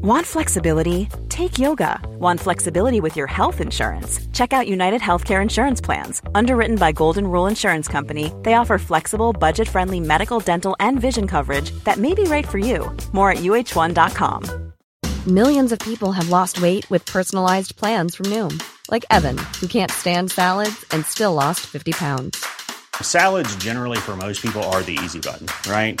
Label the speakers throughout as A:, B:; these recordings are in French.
A: Want flexibility? Take yoga. Want flexibility with your health insurance? Check out United Healthcare Insurance Plans. Underwritten by Golden Rule Insurance Company, they offer flexible, budget friendly medical, dental, and vision coverage that may be right for you. More at uh1.com.
B: Millions of people have lost weight with personalized plans from Noom, like Evan, who can't stand salads and still lost 50 pounds.
C: Salads, generally, for most people, are the easy button, right?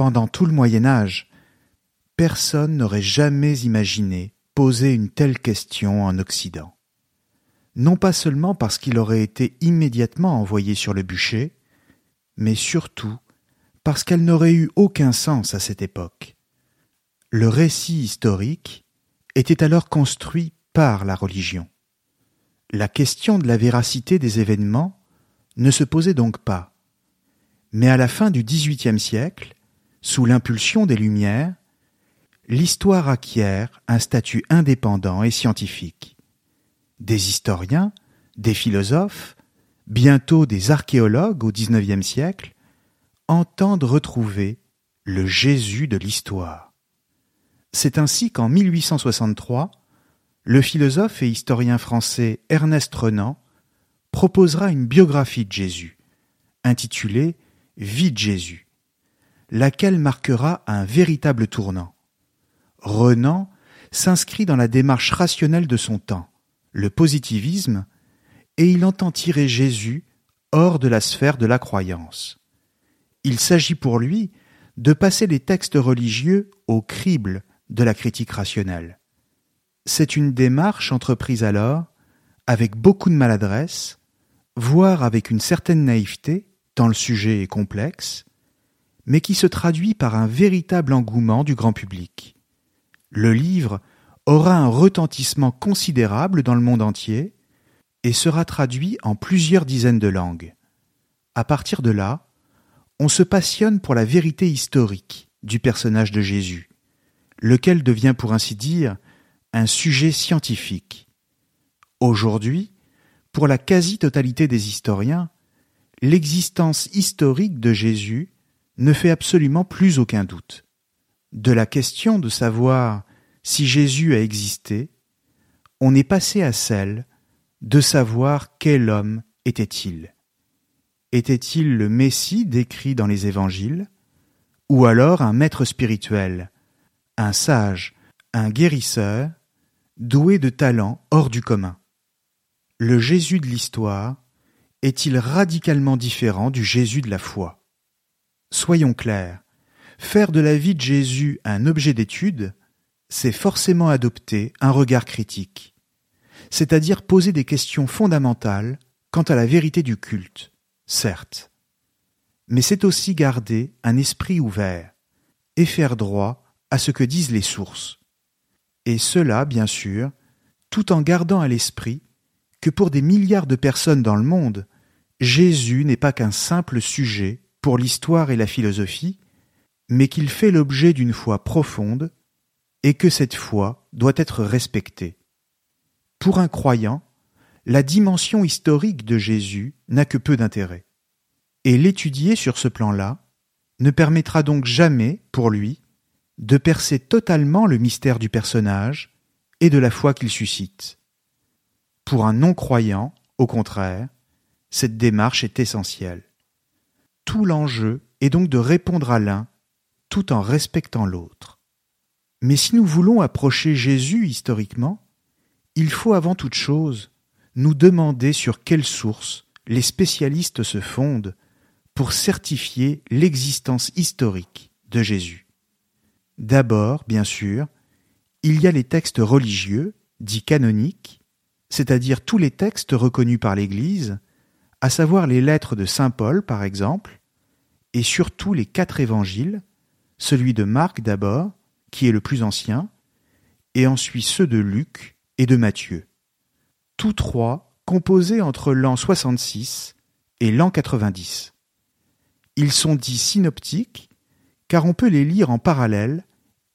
D: Pendant tout le Moyen Âge, personne n'aurait jamais imaginé poser une telle question en Occident. Non pas seulement parce qu'il aurait été immédiatement envoyé sur le bûcher, mais surtout parce qu'elle n'aurait eu aucun sens à cette époque. Le récit historique était alors construit par la religion. La question de la véracité des événements ne se posait donc pas. Mais à la fin du XVIIIe siècle, sous l'impulsion des Lumières, l'histoire acquiert un statut indépendant et scientifique. Des historiens, des philosophes, bientôt des archéologues au XIXe siècle, entendent retrouver le Jésus de l'histoire. C'est ainsi qu'en 1863, le philosophe et historien français Ernest Renan proposera une biographie de Jésus, intitulée Vie de Jésus, laquelle marquera un véritable tournant. Renan s'inscrit dans la démarche rationnelle de son temps, le positivisme, et il entend tirer Jésus hors de la sphère de la croyance. Il s'agit pour lui de passer les textes religieux au crible de la critique rationnelle. C'est une démarche entreprise alors avec beaucoup de maladresse, voire avec une certaine naïveté, tant le sujet est complexe, mais qui se traduit par un véritable engouement du grand public. Le livre aura un retentissement considérable dans le monde entier et sera traduit en plusieurs dizaines de langues. À partir de là, on se passionne pour la vérité historique du personnage de Jésus, lequel devient pour ainsi dire un sujet scientifique. Aujourd'hui, pour la quasi-totalité des historiens, l'existence historique de Jésus ne fait absolument plus aucun doute. De la question de savoir si Jésus a existé, on est passé à celle de savoir quel homme était-il. Était-il le Messie décrit dans les évangiles, ou alors un maître spirituel, un sage, un guérisseur, doué de talents hors du commun? Le Jésus de l'histoire est-il radicalement différent du Jésus de la foi? Soyons clairs, faire de la vie de Jésus un objet d'étude, c'est forcément adopter un regard critique, c'est-à-dire poser des questions fondamentales quant à la vérité du culte, certes. Mais c'est aussi garder un esprit ouvert et faire droit à ce que disent les sources. Et cela, bien sûr, tout en gardant à l'esprit que pour des milliards de personnes dans le monde, Jésus n'est pas qu'un simple sujet pour l'histoire et la philosophie, mais qu'il fait l'objet d'une foi profonde et que cette foi doit être respectée. Pour un croyant, la dimension historique de Jésus n'a que peu d'intérêt, et l'étudier sur ce plan-là ne permettra donc jamais, pour lui, de percer totalement le mystère du personnage et de la foi qu'il suscite. Pour un non-croyant, au contraire, cette démarche est essentielle. Tout l'enjeu est donc de répondre à l'un tout en respectant l'autre. Mais si nous voulons approcher Jésus historiquement, il faut avant toute chose nous demander sur quelle source les spécialistes se fondent pour certifier l'existence historique de Jésus. D'abord, bien sûr, il y a les textes religieux, dits canoniques, c'est-à-dire tous les textes reconnus par l'Église, à savoir les lettres de Saint Paul, par exemple, et surtout les quatre évangiles, celui de Marc d'abord, qui est le plus ancien, et ensuite ceux de Luc et de Matthieu. Tous trois composés entre l'an 66 et l'an 90. Ils sont dits synoptiques car on peut les lire en parallèle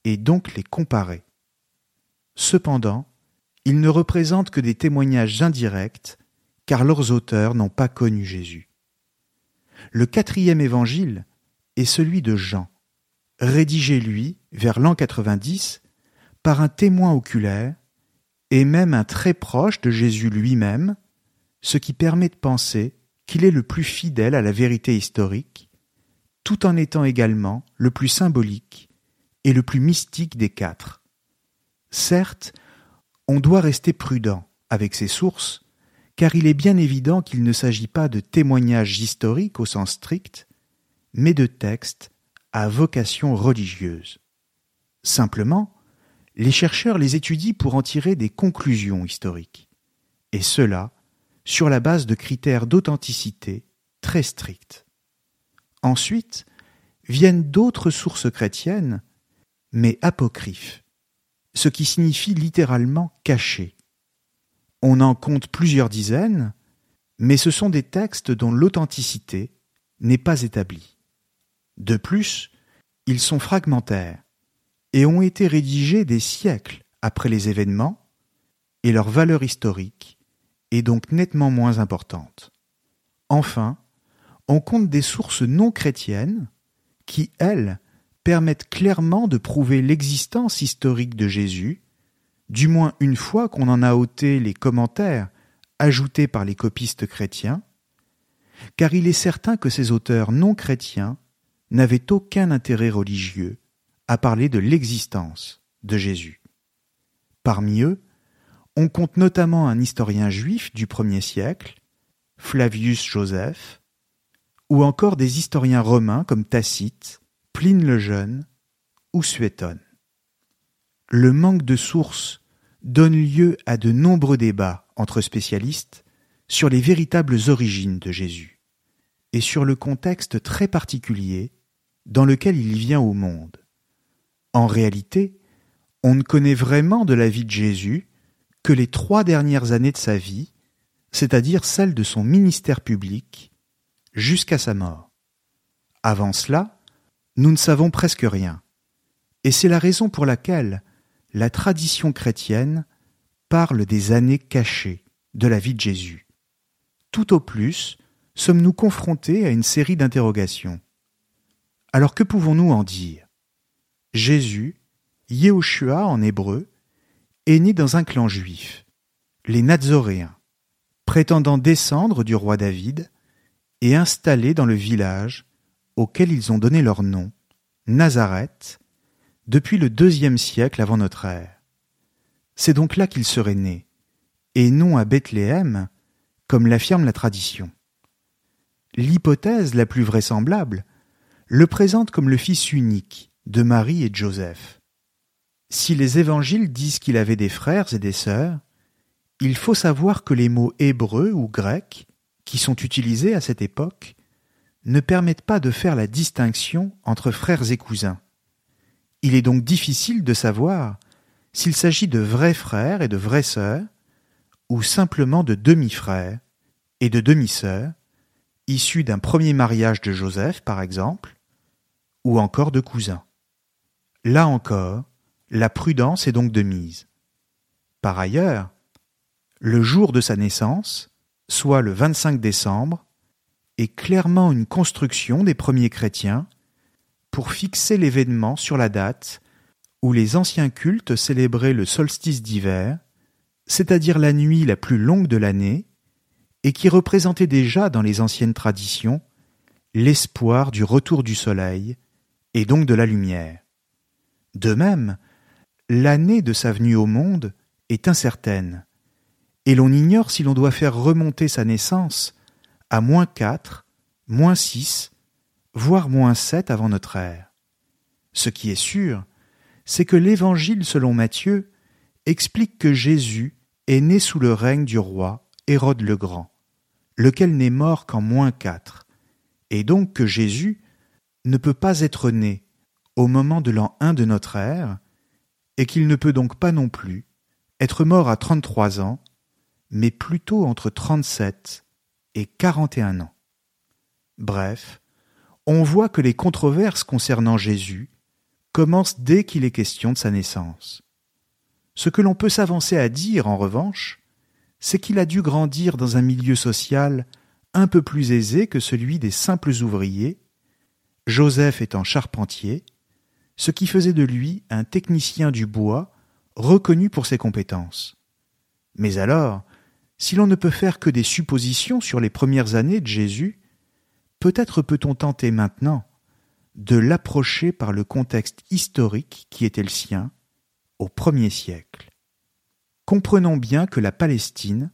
D: et donc les comparer. Cependant, ils ne représentent que des témoignages indirects car leurs auteurs n'ont pas connu Jésus. Le quatrième évangile est celui de Jean, rédigé lui vers l'an 90 par un témoin oculaire et même un très proche de Jésus lui-même, ce qui permet de penser qu'il est le plus fidèle à la vérité historique, tout en étant également le plus symbolique et le plus mystique des quatre. Certes, on doit rester prudent avec ces sources, car il est bien évident qu'il ne s'agit pas de témoignages historiques au sens strict, mais de textes à vocation religieuse. Simplement, les chercheurs les étudient pour en tirer des conclusions historiques, et cela sur la base de critères d'authenticité très stricts. Ensuite, viennent d'autres sources chrétiennes, mais apocryphes, ce qui signifie littéralement cachées. On en compte plusieurs dizaines, mais ce sont des textes dont l'authenticité n'est pas établie. De plus, ils sont fragmentaires et ont été rédigés des siècles après les événements, et leur valeur historique est donc nettement moins importante. Enfin, on compte des sources non chrétiennes qui, elles, permettent clairement de prouver l'existence historique de Jésus, du moins une fois qu'on en a ôté les commentaires ajoutés par les copistes chrétiens, car il est certain que ces auteurs non chrétiens n'avaient aucun intérêt religieux à parler de l'existence de Jésus. Parmi eux, on compte notamment un historien juif du premier siècle, Flavius Joseph, ou encore des historiens romains comme Tacite, Pline le Jeune ou Suétone. Le manque de sources donne lieu à de nombreux débats entre spécialistes sur les véritables origines de Jésus et sur le contexte très particulier dans lequel il vient au monde. En réalité, on ne connaît vraiment de la vie de Jésus que les trois dernières années de sa vie, c'est-à-dire celles de son ministère public, jusqu'à sa mort. Avant cela, nous ne savons presque rien, et c'est la raison pour laquelle la tradition chrétienne parle des années cachées de la vie de Jésus. Tout au plus, sommes-nous confrontés à une série d'interrogations. Alors que pouvons-nous en dire? Jésus, Yehoshua en hébreu, est né dans un clan juif, les Nazoréens, prétendant descendre du roi David et installé dans le village auquel ils ont donné leur nom, Nazareth, depuis le deuxième siècle avant notre ère. C'est donc là qu'il serait né, et non à Bethléem, comme l'affirme la tradition. L'hypothèse la plus vraisemblable le présente comme le fils unique, de Marie et de Joseph. Si les évangiles disent qu'il avait des frères et des sœurs, il faut savoir que les mots hébreux ou grecs, qui sont utilisés à cette époque, ne permettent pas de faire la distinction entre frères et cousins. Il est donc difficile de savoir s'il s'agit de vrais frères et de vraies sœurs, ou simplement de demi-frères et de demi-sœurs, issus d'un premier mariage de Joseph, par exemple, ou encore de cousins. Là encore, la prudence est donc de mise. Par ailleurs, le jour de sa naissance, soit le 25 décembre, est clairement une construction des premiers chrétiens pour fixer l'événement sur la date où les anciens cultes célébraient le solstice d'hiver, c'est-à-dire la nuit la plus longue de l'année, et qui représentait déjà dans les anciennes traditions l'espoir du retour du soleil et donc de la lumière. De même, l'année de sa venue au monde est incertaine, et l'on ignore si l'on doit faire remonter sa naissance à moins quatre, moins six, voire moins sept avant notre ère. Ce qui est sûr, c'est que l'Évangile selon Matthieu explique que Jésus est né sous le règne du roi Hérode le Grand, lequel n'est mort qu'en moins quatre, et donc que Jésus ne peut pas être né au moment de l'an 1 de notre ère, et qu'il ne peut donc pas non plus être mort à 33 ans, mais plutôt entre 37 et 41 ans. Bref, on voit que les controverses concernant Jésus commencent dès qu'il est question de sa naissance. Ce que l'on peut s'avancer à dire, en revanche, c'est qu'il a dû grandir dans un milieu social un peu plus aisé que celui des simples ouvriers, Joseph étant charpentier, ce qui faisait de lui un technicien du bois reconnu pour ses compétences. Mais alors, si l'on ne peut faire que des suppositions sur les premières années de Jésus, peut-être peut-on tenter maintenant de l'approcher par le contexte historique qui était le sien au premier siècle. Comprenons bien que la Palestine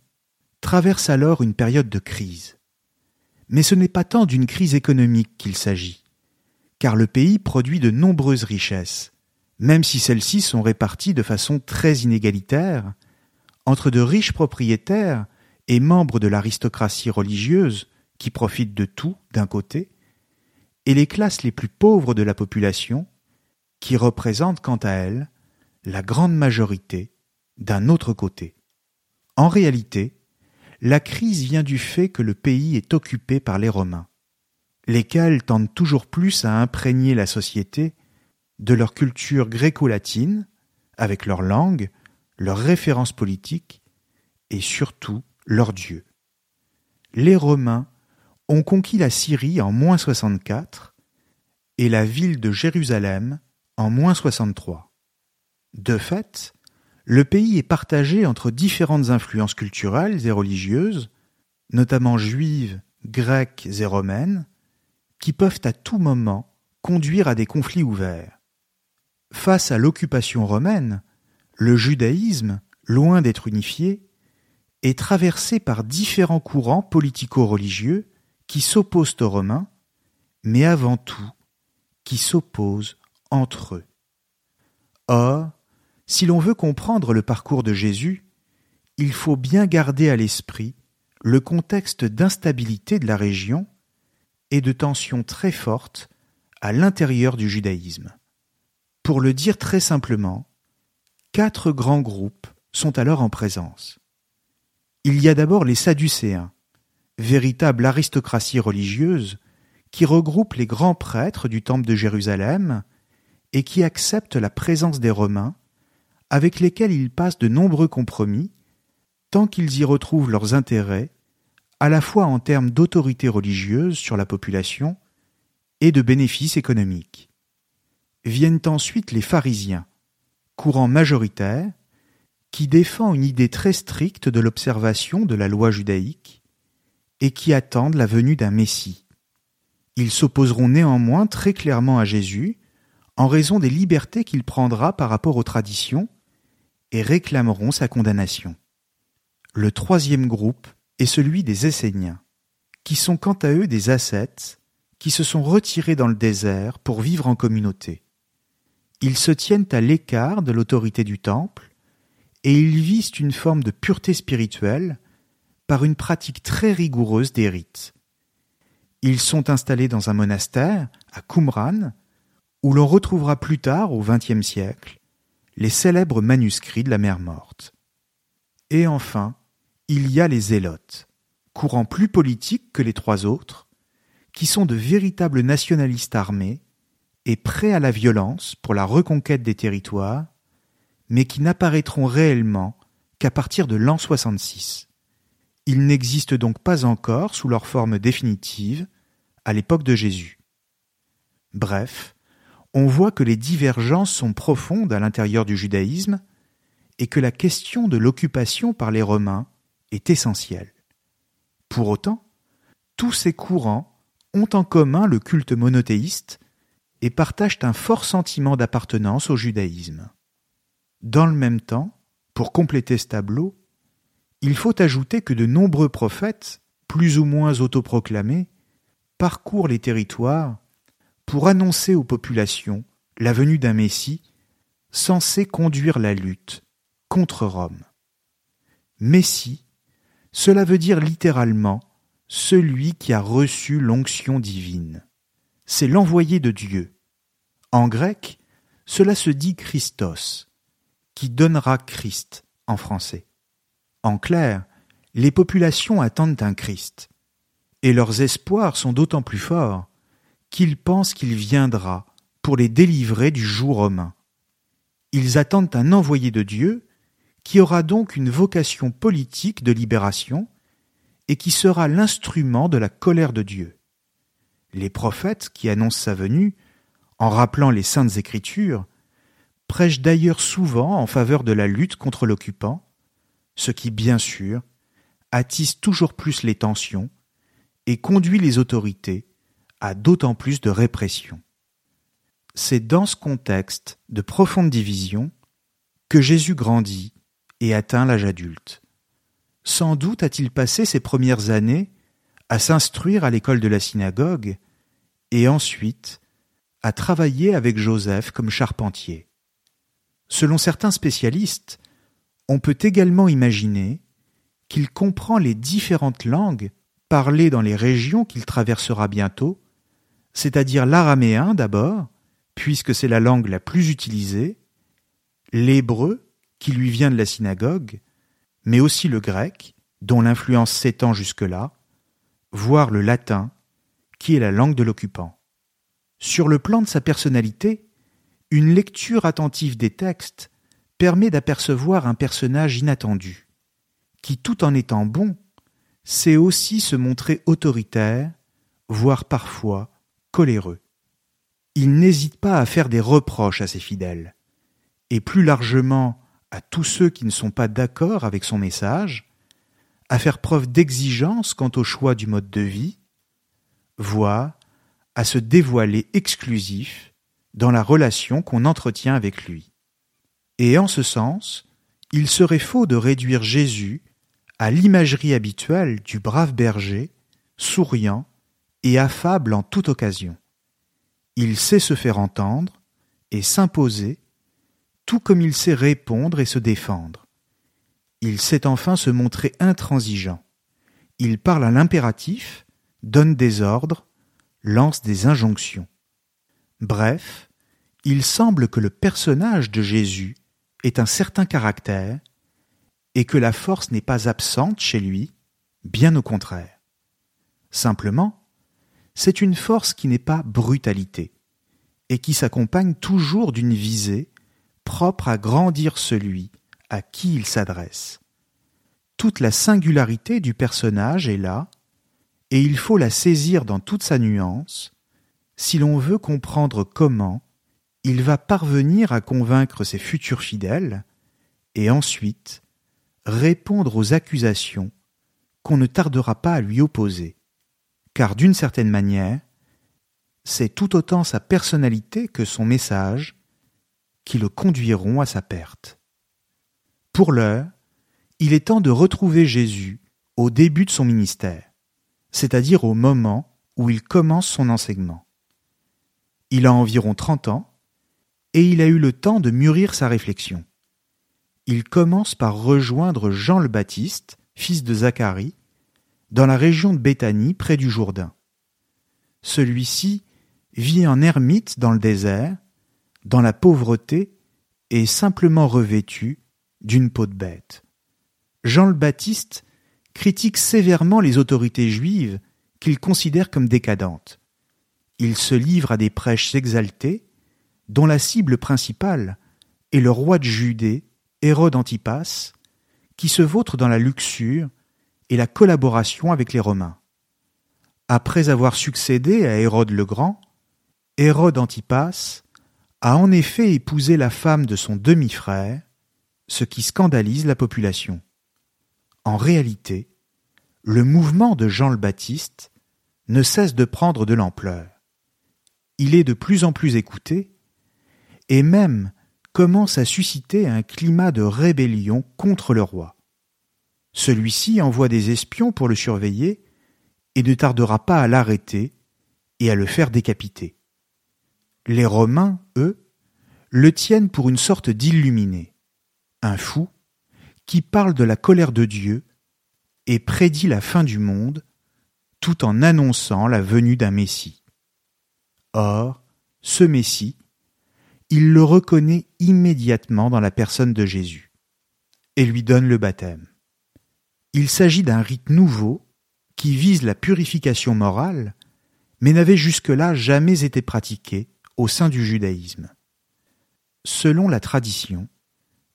D: traverse alors une période de crise. Mais ce n'est pas tant d'une crise économique qu'il s'agit, car le pays produit de nombreuses richesses, même si celles-ci sont réparties de façon très inégalitaire entre de riches propriétaires et membres de l'aristocratie religieuse qui profitent de tout d'un côté, et les classes les plus pauvres de la population, qui représentent quant à elles la grande majorité d'un autre côté. En réalité, la crise vient du fait que le pays est occupé par les Romains, lesquels tendent toujours plus à imprégner la société de leur culture gréco-latine, avec leur langue, leurs références politiques et surtout leur Dieu. Les Romains ont conquis la Syrie en moins 64 et la ville de Jérusalem en moins 63. De fait, le pays est partagé entre différentes influences culturelles et religieuses, notamment juives, grecques et romaines, qui peuvent à tout moment conduire à des conflits ouverts. Face à l'occupation romaine, le judaïsme, loin d'être unifié, est traversé par différents courants politico-religieux qui s'opposent aux Romains, mais avant tout qui s'opposent entre eux. Or, si l'on veut comprendre le parcours de Jésus, il faut bien garder à l'esprit le contexte d'instabilité de la région et de tensions très fortes à l'intérieur du judaïsme. Pour le dire très simplement, quatre grands groupes sont alors en présence. Il y a d'abord les Sadducéens, véritable aristocratie religieuse qui regroupe les grands prêtres du temple de Jérusalem et qui accepte la présence des Romains, avec lesquels ils passent de nombreux compromis, tant qu'ils y retrouvent leurs intérêts, à la fois en termes d'autorité religieuse sur la population et de bénéfices économiques. Viennent ensuite les pharisiens, courant majoritaire, qui défend une idée très stricte de l'observation de la loi judaïque et qui attendent la venue d'un Messie. Ils s'opposeront néanmoins très clairement à Jésus en raison des libertés qu'il prendra par rapport aux traditions et réclameront sa condamnation. Le troisième groupe est celui des Esséniens, qui sont quant à eux des ascètes qui se sont retirés dans le désert pour vivre en communauté. Ils se tiennent à l'écart de l'autorité du temple et ils visent une forme de pureté spirituelle par une pratique très rigoureuse des rites. Ils sont installés dans un monastère, à Qumran, où l'on retrouvera plus tard, au XXe siècle, les célèbres manuscrits de la mer morte. Et enfin, il y a les zélotes, courant plus politique que les trois autres, qui sont de véritables nationalistes armés et prêts à la violence pour la reconquête des territoires, mais qui n'apparaîtront réellement qu'à partir de l'an 66. Ils n'existent donc pas encore sous leur forme définitive à l'époque de Jésus. Bref, on voit que les divergences sont profondes à l'intérieur du judaïsme et que la question de l'occupation par les Romains est essentielle. Pour autant, tous ces courants ont en commun le culte monothéiste et partagent un fort sentiment d'appartenance au judaïsme. Dans le même temps, pour compléter ce tableau, il faut ajouter que de nombreux prophètes, plus ou moins autoproclamés, parcourent les territoires pour annoncer aux populations la venue d'un Messie censé conduire la lutte contre Rome. Messie, cela veut dire littéralement celui qui a reçu l'onction divine. C'est l'envoyé de Dieu. En grec, cela se dit Christos, qui donnera Christ en français. En clair, les populations attendent un Christ, et leurs espoirs sont d'autant plus forts qu'ils pensent qu'il viendra pour les délivrer du joug romain. Ils attendent un envoyé de Dieu qui aura donc une vocation politique de libération et qui sera l'instrument de la colère de Dieu. Les prophètes qui annoncent sa venue, en rappelant les saintes écritures, prêchent d'ailleurs souvent en faveur de la lutte contre l'occupant, ce qui, bien sûr, attise toujours plus les tensions et conduit les autorités à d'autant plus de répression. C'est dans ce contexte de profonde division que Jésus grandit et atteint l'âge adulte. Sans doute a-t-il passé ses premières années à s'instruire à l'école de la synagogue et ensuite à travailler avec Joseph comme charpentier. Selon certains spécialistes, on peut également imaginer qu'il comprend les différentes langues parlées dans les régions qu'il traversera bientôt, c'est-à-dire l'araméen d'abord, puisque c'est la langue la plus utilisée, l'hébreu, qui lui vient de la synagogue, mais aussi le grec, dont l'influence s'étend jusque-là, voire le latin, qui est la langue de l'occupant. Sur le plan de sa personnalité, une lecture attentive des textes permet d'apercevoir un personnage inattendu, qui tout en étant bon, sait aussi se montrer autoritaire, voire parfois coléreux. Il n'hésite pas à faire des reproches à ses fidèles, et plus largement à tous ceux qui ne sont pas d'accord avec son message, à faire preuve d'exigence quant au choix du mode de vie, voire à se dévoiler exclusif dans la relation qu'on entretient avec lui. Et en ce sens, il serait faux de réduire Jésus à l'imagerie habituelle du brave berger, souriant et affable en toute occasion. Il sait se faire entendre et s'imposer, tout comme il sait répondre et se défendre. Il sait enfin se montrer intransigeant. Il parle à l'impératif, donne des ordres, lance des injonctions. Bref, il semble que le personnage de Jésus ait un certain caractère et que la force n'est pas absente chez lui, bien au contraire. Simplement, c'est une force qui n'est pas brutalité et qui s'accompagne toujours d'une visée propre à grandir celui à qui il s'adresse. Toute la singularité du personnage est là, et il faut la saisir dans toute sa nuance, si l'on veut comprendre comment il va parvenir à convaincre ses futurs fidèles et ensuite répondre aux accusations qu'on ne tardera pas à lui opposer, car d'une certaine manière, c'est tout autant sa personnalité que son message qui le conduiront à sa perte. Pour l'heure, il est temps de retrouver Jésus au début de son ministère, c'est-à-dire au moment où il commence son enseignement. Il a environ trente ans, et il a eu le temps de mûrir sa réflexion. Il commence par rejoindre Jean le Baptiste, fils de Zacharie, dans la région de Béthanie près du Jourdain. Celui-ci vit en ermite dans le désert, dans la pauvreté et simplement revêtu d'une peau de bête. Jean le Baptiste critique sévèrement les autorités juives qu'il considère comme décadentes il se livre à des prêches exaltés, dont la cible principale est le roi de Judée, Hérode Antipas, qui se vautre dans la luxure et la collaboration avec les Romains. Après avoir succédé à Hérode le Grand, Hérode Antipas a en effet épousé la femme de son demi-frère, ce qui scandalise la population. En réalité, le mouvement de Jean le Baptiste ne cesse de prendre de l'ampleur il est de plus en plus écouté, et même commence à susciter un climat de rébellion contre le roi. Celui-ci envoie des espions pour le surveiller et ne tardera pas à l'arrêter et à le faire décapiter. Les Romains, eux, le tiennent pour une sorte d'illuminé, un fou qui parle de la colère de Dieu et prédit la fin du monde tout en annonçant la venue d'un Messie. Or, ce Messie, il le reconnaît immédiatement dans la personne de Jésus et lui donne le baptême. Il s'agit d'un rite nouveau qui vise la purification morale, mais n'avait jusque-là jamais été pratiqué au sein du judaïsme. Selon la tradition,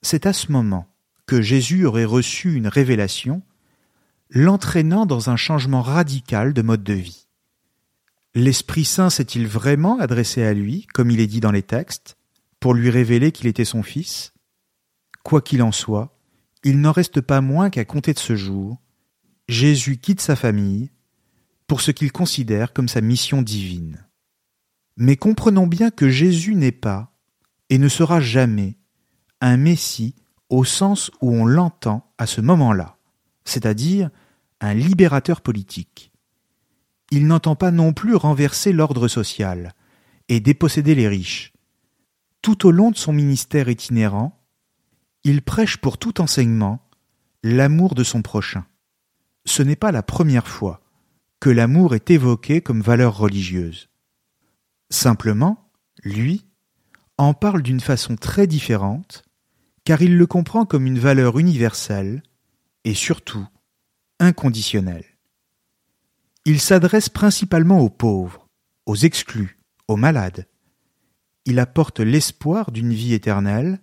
D: c'est à ce moment que Jésus aurait reçu une révélation l'entraînant dans un changement radical de mode de vie. L'Esprit Saint s'est-il vraiment adressé à lui, comme il est dit dans les textes, pour lui révéler qu'il était son Fils Quoi qu'il en soit, il n'en reste pas moins qu'à compter de ce jour, Jésus quitte sa famille pour ce qu'il considère comme sa mission divine. Mais comprenons bien que Jésus n'est pas, et ne sera jamais, un Messie au sens où on l'entend à ce moment-là, c'est-à-dire un libérateur politique. Il n'entend pas non plus renverser l'ordre social et déposséder les riches. Tout au long de son ministère itinérant, il prêche pour tout enseignement l'amour de son prochain. Ce n'est pas la première fois que l'amour est évoqué comme valeur religieuse. Simplement, lui, en parle d'une façon très différente, car il le comprend comme une valeur universelle et surtout inconditionnelle. Il s'adresse principalement aux pauvres, aux exclus, aux malades. Il apporte l'espoir d'une vie éternelle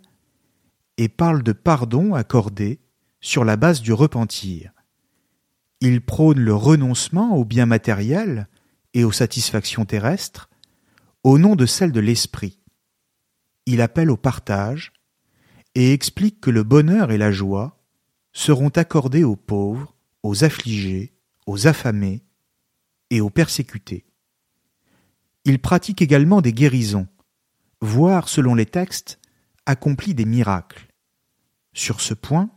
D: et parle de pardon accordé sur la base du repentir. Il prône le renoncement aux biens matériels et aux satisfactions terrestres au nom de celle de l'esprit. Il appelle au partage et explique que le bonheur et la joie seront accordés aux pauvres, aux affligés, aux affamés et aux persécutés. Il pratique également des guérisons, voire, selon les textes, accomplit des miracles. Sur ce point,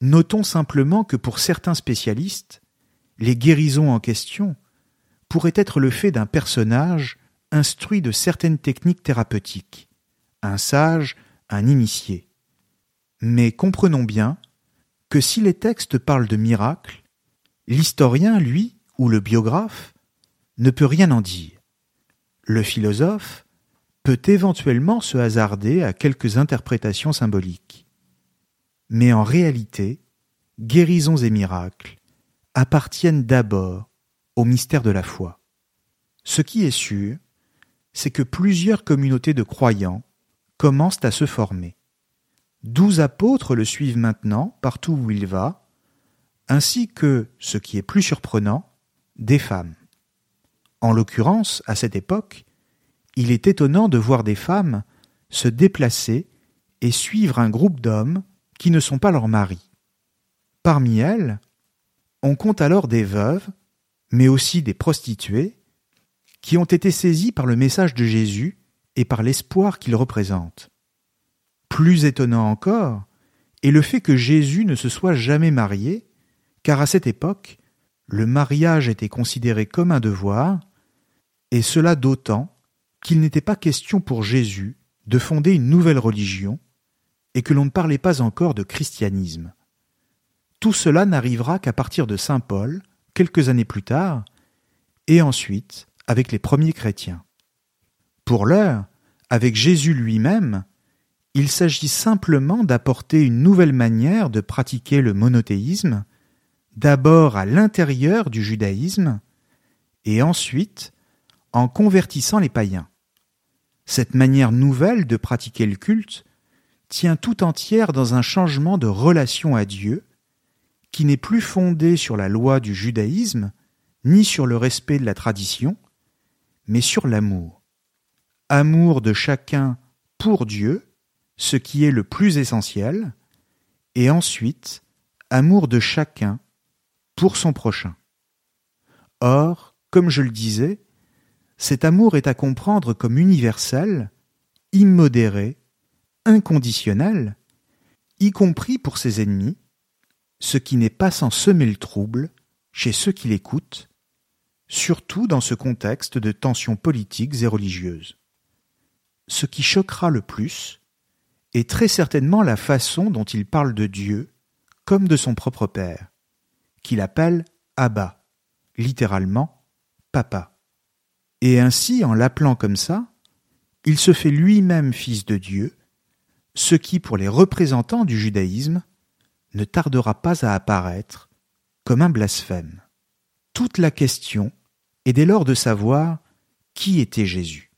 D: notons simplement que pour certains spécialistes, les guérisons en question pourraient être le fait d'un personnage instruit de certaines techniques thérapeutiques, un sage, un initié. Mais comprenons bien que si les textes parlent de miracles, l'historien, lui, ou le biographe, ne peut rien en dire. Le philosophe peut éventuellement se hasarder à quelques interprétations symboliques. Mais en réalité, guérisons et miracles appartiennent d'abord au mystère de la foi. Ce qui est sûr, c'est que plusieurs communautés de croyants commencent à se former. Douze apôtres le suivent maintenant partout où il va, ainsi que, ce qui est plus surprenant, des femmes. En l'occurrence, à cette époque, il est étonnant de voir des femmes se déplacer et suivre un groupe d'hommes qui ne sont pas leurs maris. Parmi elles, on compte alors des veuves, mais aussi des prostituées, qui ont été saisis par le message de Jésus et par l'espoir qu'il représente. Plus étonnant encore est le fait que Jésus ne se soit jamais marié, car à cette époque, le mariage était considéré comme un devoir, et cela d'autant qu'il n'était pas question pour Jésus de fonder une nouvelle religion, et que l'on ne parlait pas encore de christianisme. Tout cela n'arrivera qu'à partir de Saint Paul, quelques années plus tard, et ensuite avec les premiers chrétiens. Pour l'heure, avec Jésus lui-même, il s'agit simplement d'apporter une nouvelle manière de pratiquer le monothéisme, d'abord à l'intérieur du judaïsme, et ensuite en convertissant les païens. Cette manière nouvelle de pratiquer le culte tient tout entière dans un changement de relation à Dieu, qui n'est plus fondé sur la loi du judaïsme, ni sur le respect de la tradition, mais sur l'amour. Amour de chacun pour Dieu, ce qui est le plus essentiel, et ensuite amour de chacun pour son prochain. Or, comme je le disais, cet amour est à comprendre comme universel, immodéré, inconditionnel, y compris pour ses ennemis, ce qui n'est pas sans semer le trouble chez ceux qui l'écoutent, surtout dans ce contexte de tensions politiques et religieuses. Ce qui choquera le plus est très certainement la façon dont il parle de Dieu comme de son propre Père, qu'il appelle Abba, littéralement Papa. Et ainsi, en l'appelant comme ça, il se fait lui-même fils de Dieu, ce qui, pour les représentants du judaïsme, ne tardera pas à apparaître comme un blasphème. Toute la question est dès lors de savoir qui était Jésus.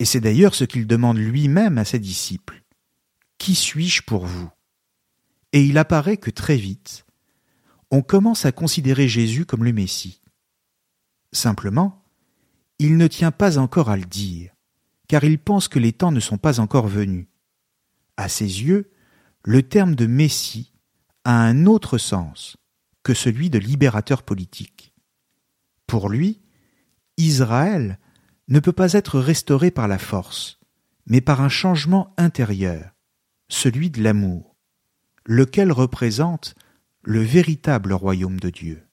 D: Et c'est d'ailleurs ce qu'il demande lui-même à ses disciples. Qui suis-je pour vous? Et il apparaît que très vite, on commence à considérer Jésus comme le Messie. Simplement, il ne tient pas encore à le dire, car il pense que les temps ne sont pas encore venus. À ses yeux, le terme de Messie a un autre sens que celui de libérateur politique. Pour lui, Israël ne peut pas être restauré par la force, mais par un changement intérieur, celui de l'amour, lequel représente le véritable royaume de Dieu.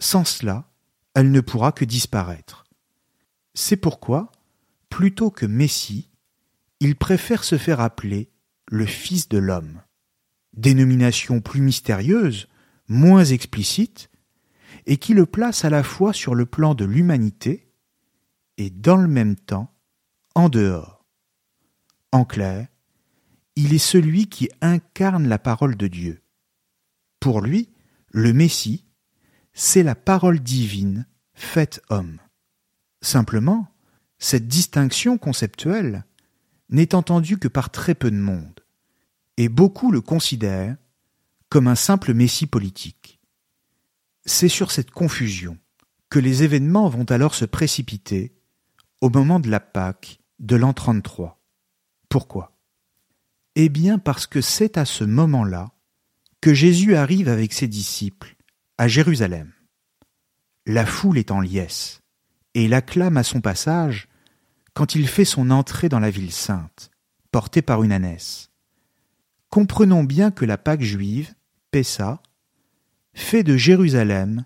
D: Sans cela, elle ne pourra que disparaître. C'est pourquoi, plutôt que Messie, il préfère se faire appeler le Fils de l'homme, dénomination plus mystérieuse, moins explicite, et qui le place à la fois sur le plan de l'humanité et dans le même temps en dehors. En clair, il est celui qui incarne la parole de Dieu. Pour lui, le Messie, c'est la parole divine faite homme. Simplement, cette distinction conceptuelle n'est entendue que par très peu de monde, et beaucoup le considèrent comme un simple Messie politique. C'est sur cette confusion que les événements vont alors se précipiter au moment de la Pâque de l'an 33. Pourquoi? Eh bien parce que c'est à ce moment-là que Jésus arrive avec ses disciples à Jérusalem. La foule est en liesse, et l'acclame à son passage quand il fait son entrée dans la ville sainte, porté par une ânesse. Comprenons bien que la Pâque juive, Pessa, fait de Jérusalem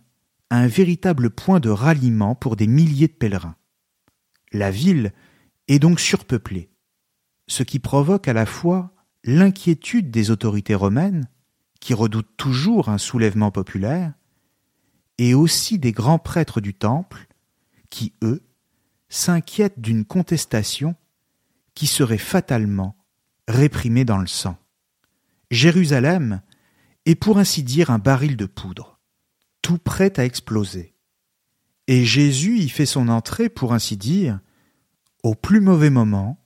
D: un véritable point de ralliement pour des milliers de pèlerins. La ville est donc surpeuplée, ce qui provoque à la fois l'inquiétude des autorités romaines, qui redoutent toujours un soulèvement populaire, et aussi des grands prêtres du Temple, qui, eux, s'inquiètent d'une contestation qui serait fatalement réprimée dans le sang. Jérusalem est pour ainsi dire un baril de poudre, tout prêt à exploser. Et Jésus y fait son entrée, pour ainsi dire, au plus mauvais moment,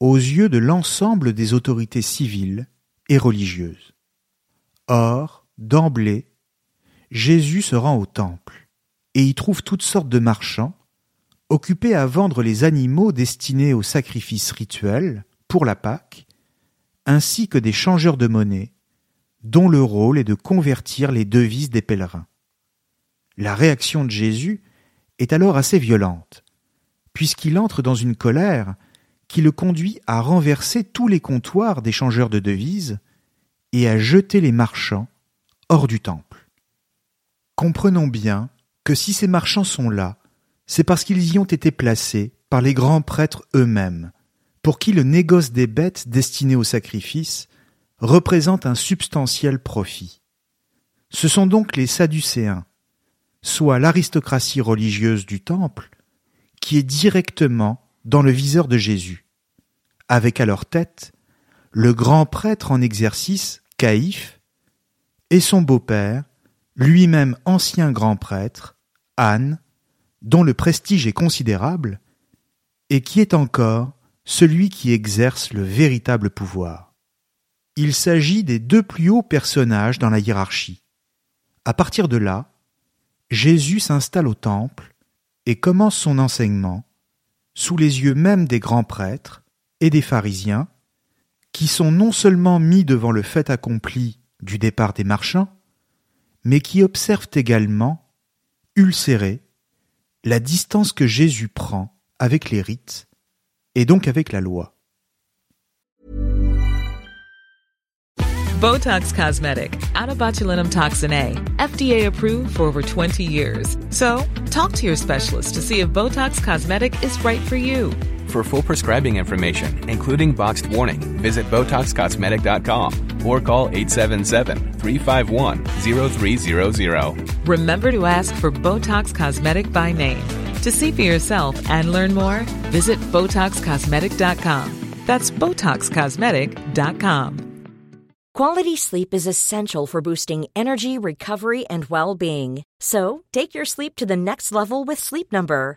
D: aux yeux de l'ensemble des autorités civiles et religieuses. Or, d'emblée, Jésus se rend au temple, et y trouve toutes sortes de marchands, occupés à vendre les animaux destinés aux sacrifices rituels pour la Pâque, ainsi que des changeurs de monnaie, dont le rôle est de convertir les devises des pèlerins. La réaction de Jésus est alors assez violente, puisqu'il entre dans une colère qui le conduit à renverser tous les comptoirs des changeurs de devises et à jeter les marchands hors du temple. Comprenons bien que si ces marchands sont là, c'est parce qu'ils y ont été placés par les grands prêtres eux-mêmes, pour qui le négoce des bêtes destinées au sacrifice représente un substantiel profit. Ce sont donc les Sadducéens, soit l'aristocratie religieuse du temple, qui est directement dans le viseur de Jésus, avec à leur tête le grand prêtre en exercice, Caïphe, et son beau-père, lui-même ancien grand prêtre, Anne, dont le prestige est considérable, et qui est encore celui qui exerce le véritable pouvoir. Il s'agit des deux plus hauts personnages dans la hiérarchie. À partir de là, Jésus s'installe au temple et commence son enseignement sous les yeux même des grands prêtres et des pharisiens, qui sont non seulement mis devant le fait accompli du départ des marchands, mais qui observent également, ulcérés, la distance que Jésus prend avec les rites et donc avec la loi.
E: Botox Cosmetic, out of botulinum toxin A, FDA approved for over 20 years. So, talk to your specialist to see if Botox Cosmetic is right for you.
F: For full prescribing information, including boxed warning, visit BotoxCosmetic.com or call 877-351-0300.
E: Remember to ask for Botox Cosmetic by name. To see for yourself and learn more, visit BotoxCosmetic.com. That's BotoxCosmetic.com.
G: Quality sleep is essential for boosting energy, recovery, and well being. So, take your sleep to the next level with Sleep Number.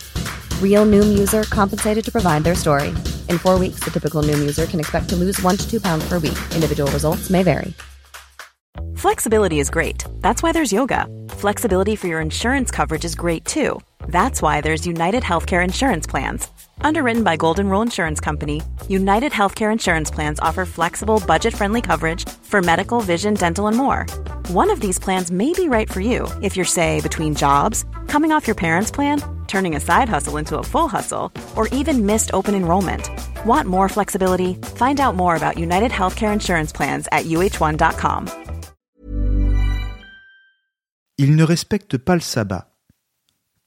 B: Real Noom user compensated to provide their story. In four weeks, the typical Noom user can expect to lose one to two pounds per week. Individual results may vary.
A: Flexibility is great. That's why there's yoga. Flexibility for your insurance coverage is great too. That's why there's United Healthcare Insurance Plans. Underwritten by Golden Rule Insurance Company, United Healthcare Insurance Plans offer flexible, budget friendly coverage for medical, vision, dental, and more. One of these plans may be right for you if you're, say, between jobs, coming off your parents' plan, turning a side hustle into a full hustle, or even missed open enrollment. Want more flexibility? Find out more about United Healthcare Insurance Plans at uh1.com.
D: Il ne respecte pas le sabbat,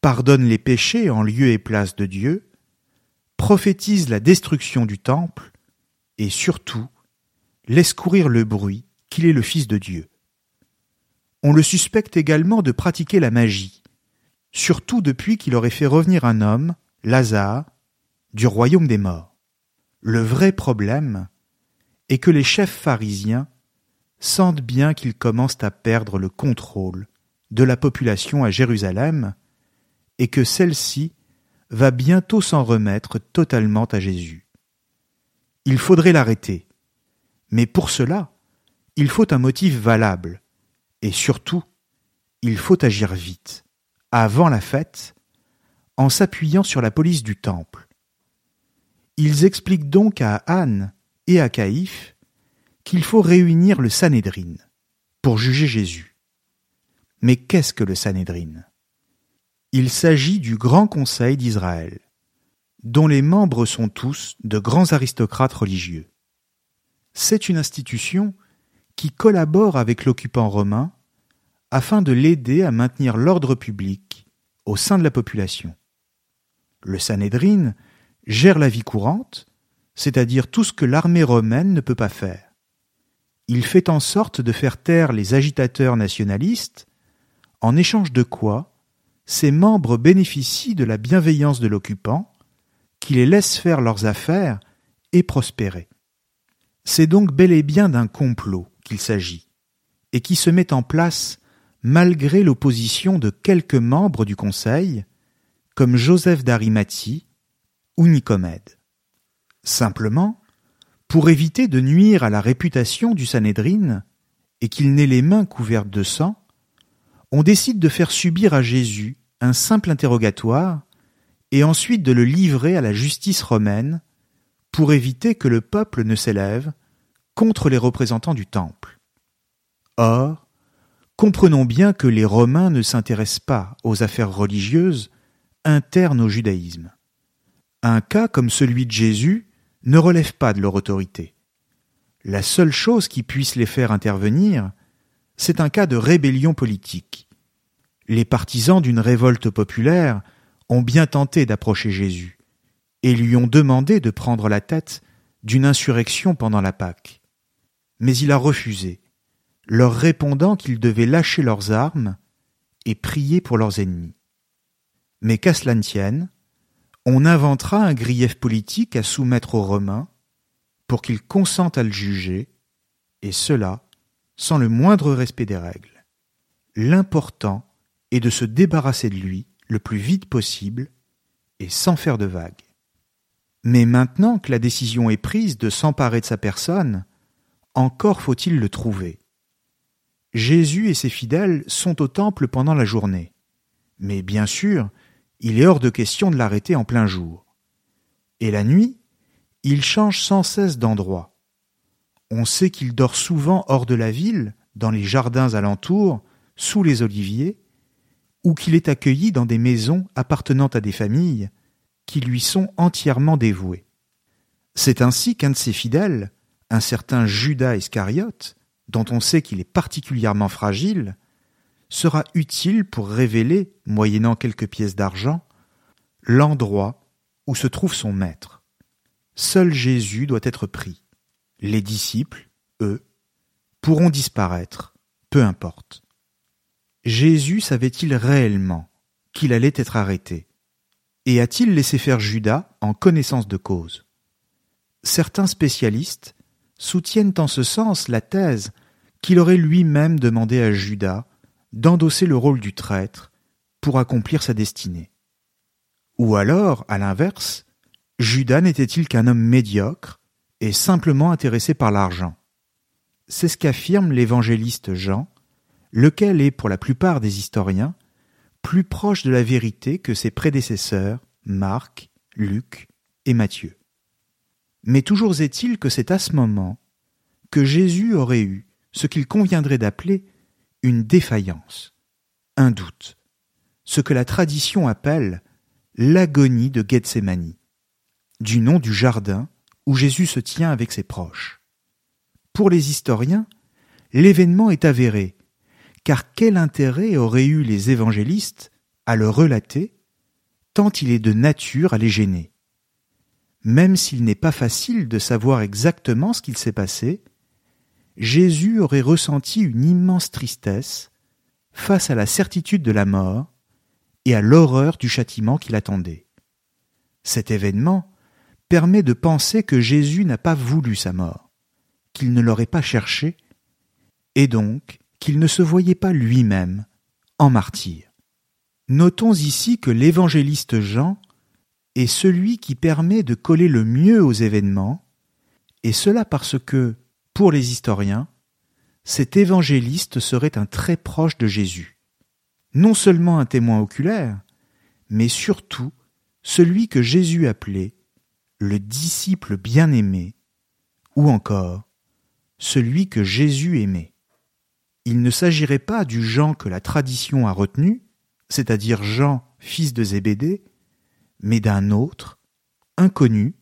D: pardonne les péchés en lieu et place de Dieu, prophétise la destruction du temple, et surtout laisse courir le bruit qu'il est le Fils de Dieu. On le suspecte également de pratiquer la magie, surtout depuis qu'il aurait fait revenir un homme, Lazare, du royaume des morts. Le vrai problème est que les chefs pharisiens sentent bien qu'ils commencent à perdre le contrôle de la population à Jérusalem et que celle-ci va bientôt s'en remettre totalement à Jésus. Il faudrait l'arrêter, mais pour cela, il faut un motif valable, et surtout, il faut agir vite, avant la fête, en s'appuyant sur la police du temple. Ils expliquent donc à Anne et à Caïphe qu'il faut réunir le Sanhédrin pour juger Jésus. Mais qu'est-ce que le Sanhédrin Il s'agit du Grand Conseil d'Israël, dont les membres sont tous de grands aristocrates religieux. C'est une institution qui collabore avec l'occupant romain afin de l'aider à maintenir l'ordre public au sein de la population. Le Sanhédrin gère la vie courante, c'est-à-dire tout ce que l'armée romaine ne peut pas faire. Il fait en sorte de faire taire les agitateurs nationalistes en échange de quoi ses membres bénéficient de la bienveillance de l'occupant, qui les laisse faire leurs affaires et prospérer. C'est donc bel et bien d'un complot qu'il s'agit, et qui se met en place malgré l'opposition de quelques membres du Conseil, comme Joseph d'Arimathie ou Nicomède. Simplement, pour éviter de nuire à la réputation du Sanhédrin et qu'il n'ait les mains couvertes de sang, on décide de faire subir à Jésus un simple interrogatoire et ensuite de le livrer à la justice romaine pour éviter que le peuple ne s'élève contre les représentants du temple. Or, comprenons bien que les Romains ne s'intéressent pas aux affaires religieuses internes au judaïsme. Un cas comme celui de Jésus ne relève pas de leur autorité. La seule chose qui puisse les faire intervenir, c'est un cas de rébellion politique. Les partisans d'une révolte populaire ont bien tenté d'approcher Jésus, et lui ont demandé de prendre la tête d'une insurrection pendant la Pâque. Mais il a refusé, leur répondant qu'ils devaient lâcher leurs armes et prier pour leurs ennemis. Mais qu'à cela ne tienne, on inventera un grief politique à soumettre aux Romains pour qu'ils consentent à le juger, et cela sans le moindre respect des règles. L'important et de se débarrasser de lui le plus vite possible et sans faire de vagues. Mais maintenant que la décision est prise de s'emparer de sa personne, encore faut-il le trouver. Jésus et ses fidèles sont au temple pendant la journée. Mais bien sûr, il est hors de question de l'arrêter en plein jour. Et la nuit, il change sans cesse d'endroit. On sait qu'il dort souvent hors de la ville, dans les jardins alentours, sous les oliviers, ou qu'il est accueilli dans des maisons appartenant à des familles qui lui sont entièrement dévouées. C'est ainsi qu'un de ses fidèles, un certain Judas Iscariote, dont on sait qu'il est particulièrement fragile, sera utile pour révéler, moyennant quelques pièces d'argent, l'endroit où se trouve son maître. Seul Jésus doit être pris. Les disciples, eux, pourront disparaître, peu importe. Jésus savait-il réellement qu'il allait être arrêté? Et a-t-il laissé faire Judas en connaissance de cause? Certains spécialistes soutiennent en ce sens la thèse qu'il aurait lui-même demandé à Judas d'endosser le rôle du traître pour accomplir sa destinée. Ou alors, à l'inverse, Judas n'était-il qu'un homme médiocre et simplement intéressé par l'argent C'est ce qu'affirme l'évangéliste Jean, lequel est, pour la plupart des historiens, plus proche de la vérité que ses prédécesseurs Marc, Luc et Matthieu. Mais toujours est-il que c'est à ce moment que Jésus aurait eu ce qu'il conviendrait d'appeler une défaillance, un doute, ce que la tradition appelle l'agonie de Gethsemane, du nom du jardin où Jésus se tient avec ses proches. Pour les historiens, l'événement est avéré, car quel intérêt auraient eu les évangélistes à le relater, tant il est de nature à les gêner? Même s'il n'est pas facile de savoir exactement ce qu'il s'est passé, Jésus aurait ressenti une immense tristesse face à la certitude de la mort et à l'horreur du châtiment qui l'attendait. Cet événement permet de penser que Jésus n'a pas voulu sa mort, qu'il ne l'aurait pas cherché, et donc qu'il ne se voyait pas lui-même en martyr. Notons ici que l'évangéliste Jean est celui qui permet de coller le mieux aux événements, et cela parce que, pour les historiens, cet évangéliste serait un très proche de Jésus non seulement un témoin oculaire, mais surtout celui que Jésus appelait le disciple bien-aimé, ou encore celui que Jésus aimait. Il ne s'agirait pas du Jean que la tradition a retenu, c'est-à-dire Jean, fils de Zébédée, mais d'un autre, inconnu,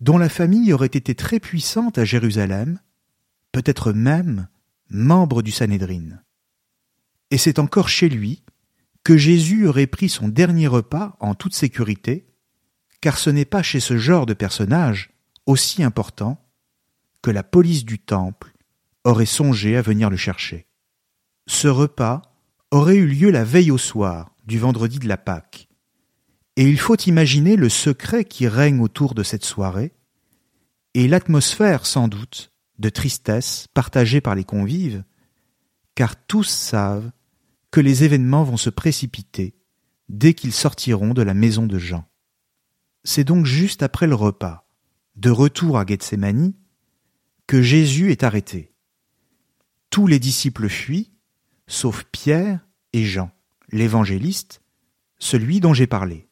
D: dont la famille aurait été très puissante à Jérusalem, peut-être même membre du Sanhédrin et c'est encore chez lui que Jésus aurait pris son dernier repas en toute sécurité, car ce n'est pas chez ce genre de personnage aussi important que la police du temple aurait songé à venir le chercher. Ce repas aurait eu lieu la veille au soir du vendredi de la Pâque, et il faut imaginer le secret qui règne autour de cette soirée, et l'atmosphère sans doute de tristesse partagée par les convives, car tous savent que les événements vont se précipiter dès qu'ils sortiront de la maison de Jean. C'est donc juste après le repas, de retour à Gethsemane, que Jésus est arrêté. Tous les disciples fuient, sauf Pierre et Jean, l'évangéliste, celui dont j'ai parlé.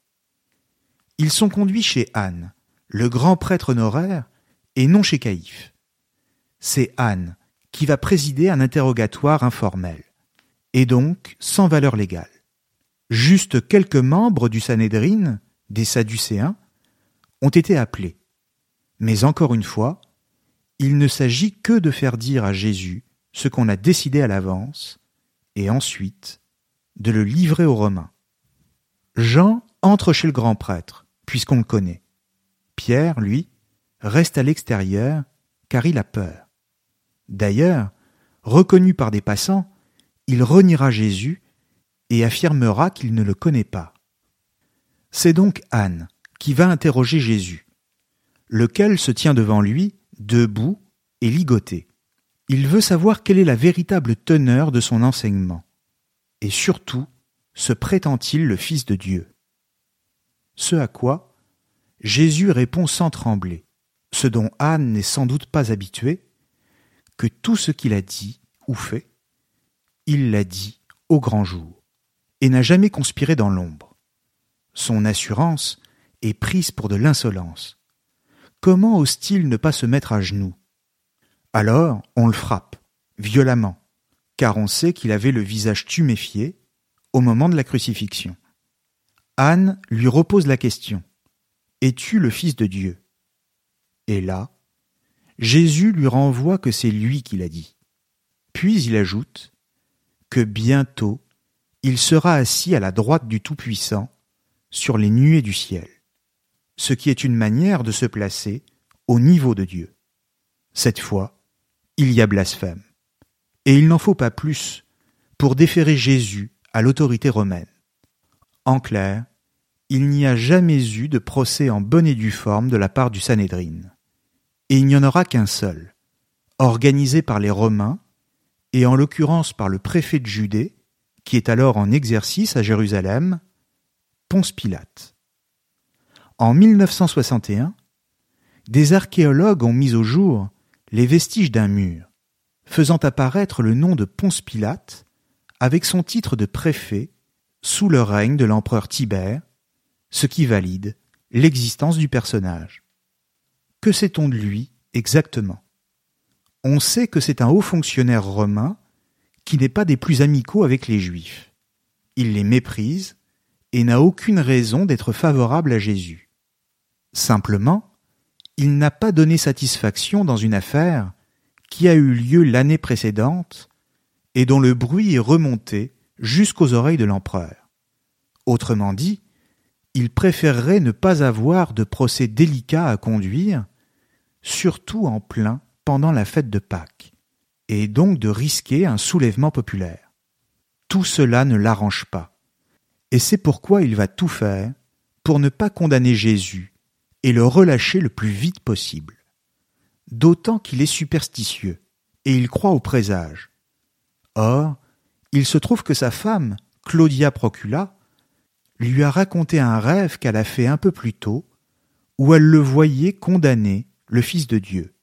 D: Ils sont conduits chez Anne, le grand prêtre honoraire, et non chez Caïphe. C'est Anne qui va présider un interrogatoire informel et donc sans valeur légale. Juste quelques membres du Sanhédrin, des Sadducéens, ont été appelés. Mais encore une fois, il ne s'agit que de faire dire à Jésus ce qu'on a décidé à l'avance, et ensuite de le livrer aux Romains. Jean entre chez le grand prêtre, puisqu'on le connaît. Pierre, lui, reste à l'extérieur, car il a peur. D'ailleurs, reconnu par des passants, il reniera Jésus et affirmera qu'il ne le connaît pas. C'est donc Anne qui va interroger Jésus, lequel se tient devant lui, debout et ligoté. Il veut savoir quelle est la véritable teneur de son enseignement, et surtout, se prétend-il le Fils de Dieu? Ce à quoi Jésus répond sans trembler, ce dont Anne n'est sans doute pas habituée, que tout ce qu'il a dit ou fait, il l'a dit au grand jour, et n'a jamais conspiré dans l'ombre. Son assurance est prise pour de l'insolence. Comment ose-t-il ne pas se mettre à genoux? Alors on le frappe, violemment, car on sait qu'il avait le visage tuméfié au moment de la crucifixion. Anne lui repose la question. Es-tu le Fils de Dieu? Et là, Jésus lui renvoie que c'est lui qui l'a dit. Puis il ajoute que bientôt il sera assis à la droite du Tout-Puissant sur les nuées du ciel, ce qui est une manière de se placer au niveau de Dieu. Cette fois, il y a blasphème. Et il n'en faut pas plus pour déférer Jésus à l'autorité romaine. En clair, il n'y a jamais eu de procès en bonne et due forme de la part du Sanhédrin. Et il n'y en aura qu'un seul, organisé par les Romains, et en l'occurrence par le préfet de Judée, qui est alors en exercice à Jérusalem, Ponce Pilate. En 1961, des archéologues ont mis au jour les vestiges d'un mur, faisant apparaître le nom de Ponce Pilate avec son titre de préfet sous le règne de l'empereur Tibère, ce qui valide l'existence du personnage. Que sait-on de lui exactement? On sait que c'est un haut fonctionnaire romain qui n'est pas des plus amicaux avec les Juifs. Il les méprise et n'a aucune raison d'être favorable à Jésus. Simplement, il n'a pas donné satisfaction dans une affaire qui a eu lieu l'année précédente et dont le bruit est remonté jusqu'aux oreilles de l'empereur. Autrement dit, il préférerait ne pas avoir de procès délicat à conduire, surtout en plein pendant la fête de Pâques, et donc de risquer un soulèvement populaire. Tout cela ne l'arrange pas et c'est pourquoi il va tout faire pour ne pas condamner Jésus et le relâcher le plus vite possible. D'autant qu'il est superstitieux, et il croit au présage. Or, il se trouve que sa femme, Claudia Procula, lui a raconté un rêve qu'elle a fait un peu plus tôt, où elle le voyait condamner le Fils de Dieu.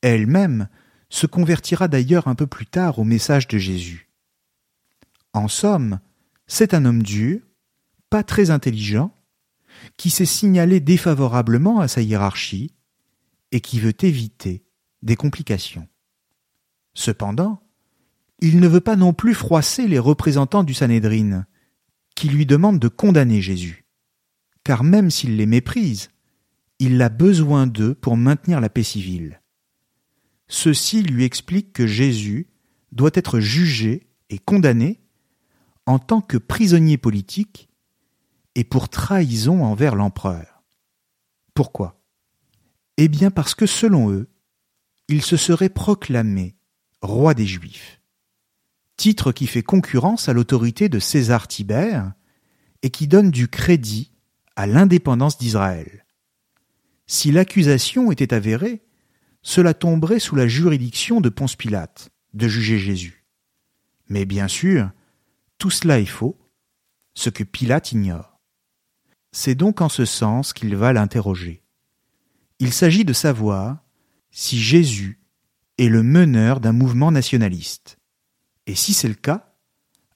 D: Elle-même se convertira d'ailleurs un peu plus tard au message de Jésus. En somme, c'est un homme dur, pas très intelligent, qui s'est signalé défavorablement à sa hiérarchie et qui veut éviter des complications. Cependant, il ne veut pas non plus froisser les représentants du Sanhédrin, qui lui demandent de condamner Jésus. Car même s'il les méprise, il a besoin d'eux pour maintenir la paix civile. Ceux-ci lui expliquent que Jésus doit être jugé et condamné en tant que prisonnier politique et pour trahison envers l'empereur. Pourquoi? Eh bien parce que selon eux, il se serait proclamé roi des Juifs, titre qui fait concurrence à l'autorité de César Tibère et qui donne du crédit à l'indépendance d'Israël. Si l'accusation était avérée, cela tomberait sous la juridiction de Ponce Pilate de juger Jésus. Mais bien sûr, tout cela est faux, ce que Pilate ignore. C'est donc en ce sens qu'il va l'interroger. Il s'agit de savoir si Jésus est le meneur d'un mouvement nationaliste. Et si c'est le cas,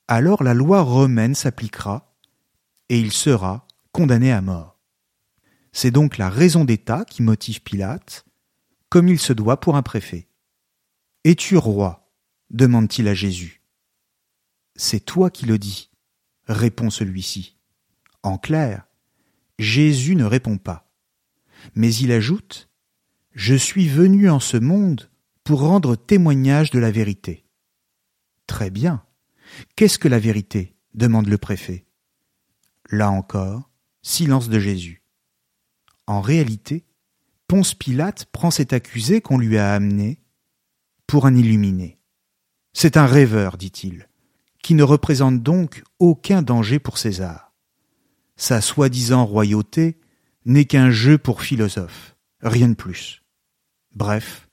D: alors la loi romaine s'appliquera et il sera condamné à mort. C'est donc la raison d'État qui motive Pilate, comme il se doit pour un préfet. Es-tu roi? demande-t-il à Jésus. C'est toi qui le dis, répond celui-ci. En clair, Jésus ne répond pas. Mais il ajoute Je suis venu en ce monde pour rendre témoignage de la vérité. Très bien. Qu'est-ce que la vérité? demande le préfet. Là encore, silence de Jésus. En réalité, Ponce Pilate prend cet accusé qu'on lui a amené pour un illuminé. C'est un rêveur, dit-il qui ne représente donc aucun danger pour César. Sa soi-disant royauté n'est qu'un jeu pour philosophes, rien de plus. Bref,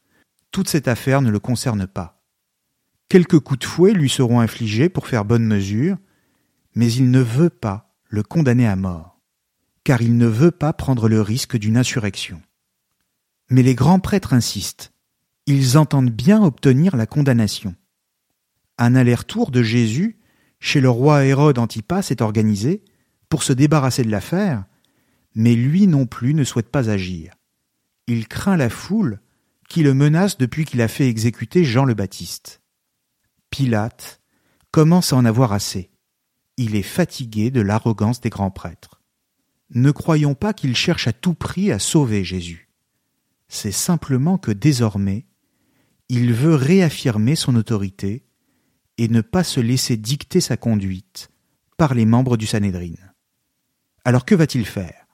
D: toute cette affaire ne le concerne pas. Quelques coups de fouet lui seront infligés pour faire bonne mesure, mais il ne veut pas le condamner à mort, car il ne veut pas prendre le risque d'une insurrection. Mais les grands prêtres insistent, ils entendent bien obtenir la condamnation. Un aller-retour de Jésus chez le roi Hérode Antipas est organisé pour se débarrasser de l'affaire, mais lui non plus ne souhaite pas agir. Il craint la foule qui le menace depuis qu'il a fait exécuter Jean le Baptiste. Pilate commence à en avoir assez. Il est fatigué de l'arrogance des grands prêtres. Ne croyons pas qu'il cherche à tout prix à sauver Jésus. C'est simplement que désormais, il veut réaffirmer son autorité et ne pas se laisser dicter sa conduite par les membres du Sanhédrin. Alors que va-t-il faire?